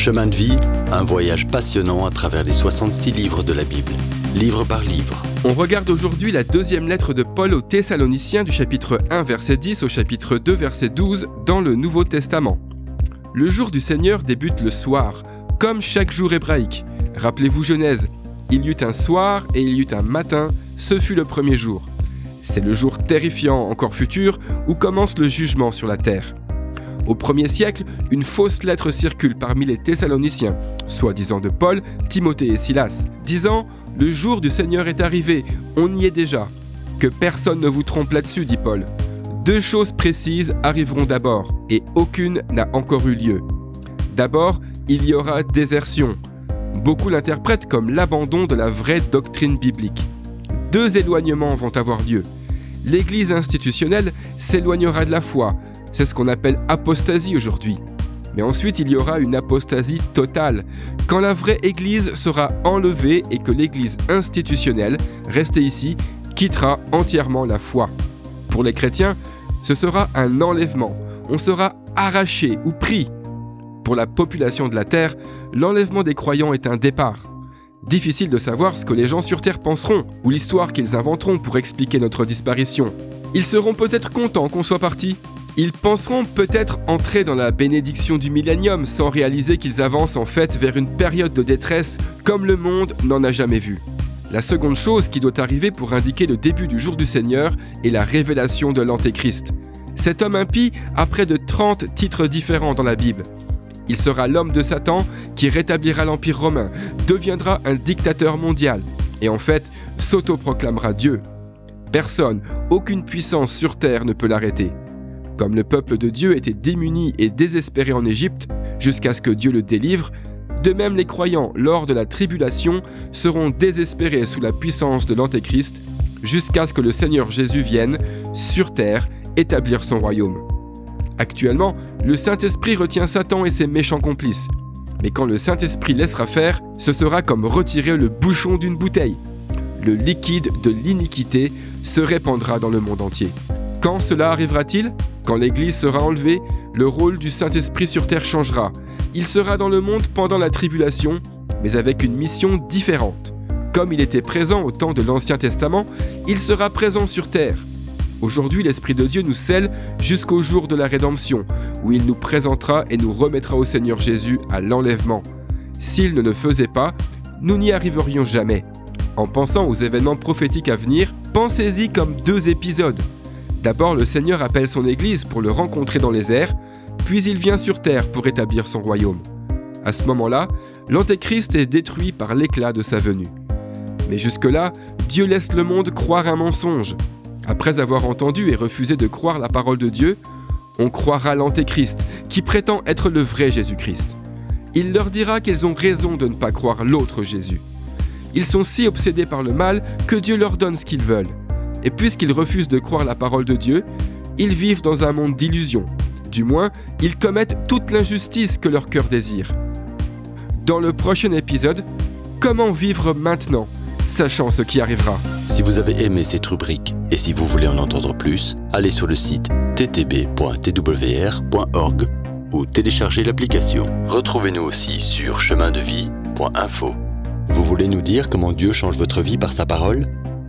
Chemin de vie, un voyage passionnant à travers les 66 livres de la Bible, livre par livre. On regarde aujourd'hui la deuxième lettre de Paul aux Thessaloniciens du chapitre 1 verset 10 au chapitre 2 verset 12 dans le Nouveau Testament. Le jour du Seigneur débute le soir, comme chaque jour hébraïque. Rappelez-vous Genèse, il y eut un soir et il y eut un matin, ce fut le premier jour. C'est le jour terrifiant encore futur où commence le jugement sur la terre. Au premier siècle, une fausse lettre circule parmi les Thessaloniciens, soi-disant de Paul, Timothée et Silas, disant Le jour du Seigneur est arrivé, on y est déjà. Que personne ne vous trompe là-dessus, dit Paul. Deux choses précises arriveront d'abord, et aucune n'a encore eu lieu. D'abord, il y aura désertion. Beaucoup l'interprètent comme l'abandon de la vraie doctrine biblique. Deux éloignements vont avoir lieu. L'Église institutionnelle s'éloignera de la foi, c'est ce qu'on appelle apostasie aujourd'hui. Mais ensuite, il y aura une apostasie totale, quand la vraie Église sera enlevée et que l'Église institutionnelle, restée ici, quittera entièrement la foi. Pour les chrétiens, ce sera un enlèvement. On sera arraché ou pris. Pour la population de la Terre, l'enlèvement des croyants est un départ. Difficile de savoir ce que les gens sur Terre penseront, ou l'histoire qu'ils inventeront pour expliquer notre disparition. Ils seront peut-être contents qu'on soit partis, ils penseront peut-être entrer dans la bénédiction du millénium sans réaliser qu'ils avancent en fait vers une période de détresse comme le monde n'en a jamais vu. La seconde chose qui doit arriver pour indiquer le début du jour du Seigneur est la révélation de l'Antéchrist. Cet homme impie a près de 30 titres différents dans la Bible. Il sera l'homme de Satan qui rétablira l'Empire romain, deviendra un dictateur mondial et en fait s'autoproclamera Dieu. Personne, aucune puissance sur terre ne peut l'arrêter. Comme le peuple de Dieu était démuni et désespéré en Égypte, jusqu'à ce que Dieu le délivre, de même les croyants, lors de la tribulation, seront désespérés sous la puissance de l'Antéchrist, jusqu'à ce que le Seigneur Jésus vienne, sur terre, établir son royaume. Actuellement, le Saint-Esprit retient Satan et ses méchants complices. Mais quand le Saint-Esprit laissera faire, ce sera comme retirer le bouchon d'une bouteille. Le liquide de l'iniquité se répandra dans le monde entier. Quand cela arrivera-t-il? Quand l'Église sera enlevée, le rôle du Saint-Esprit sur terre changera. Il sera dans le monde pendant la tribulation, mais avec une mission différente. Comme il était présent au temps de l'Ancien Testament, il sera présent sur terre. Aujourd'hui, l'Esprit de Dieu nous scelle jusqu'au jour de la rédemption, où il nous présentera et nous remettra au Seigneur Jésus à l'enlèvement. S'il ne le faisait pas, nous n'y arriverions jamais. En pensant aux événements prophétiques à venir, pensez-y comme deux épisodes. D'abord, le Seigneur appelle son Église pour le rencontrer dans les airs, puis il vient sur terre pour établir son royaume. À ce moment-là, l'Antéchrist est détruit par l'éclat de sa venue. Mais jusque-là, Dieu laisse le monde croire un mensonge. Après avoir entendu et refusé de croire la parole de Dieu, on croira l'Antéchrist, qui prétend être le vrai Jésus-Christ. Il leur dira qu'ils ont raison de ne pas croire l'autre Jésus. Ils sont si obsédés par le mal que Dieu leur donne ce qu'ils veulent. Et puisqu'ils refusent de croire la parole de Dieu, ils vivent dans un monde d'illusions. Du moins, ils commettent toute l'injustice que leur cœur désire. Dans le prochain épisode, comment vivre maintenant, sachant ce qui arrivera. Si vous avez aimé cette rubrique et si vous voulez en entendre plus, allez sur le site ttb.twr.org ou téléchargez l'application. Retrouvez-nous aussi sur chemindevie.info. Vous voulez nous dire comment Dieu change votre vie par sa parole?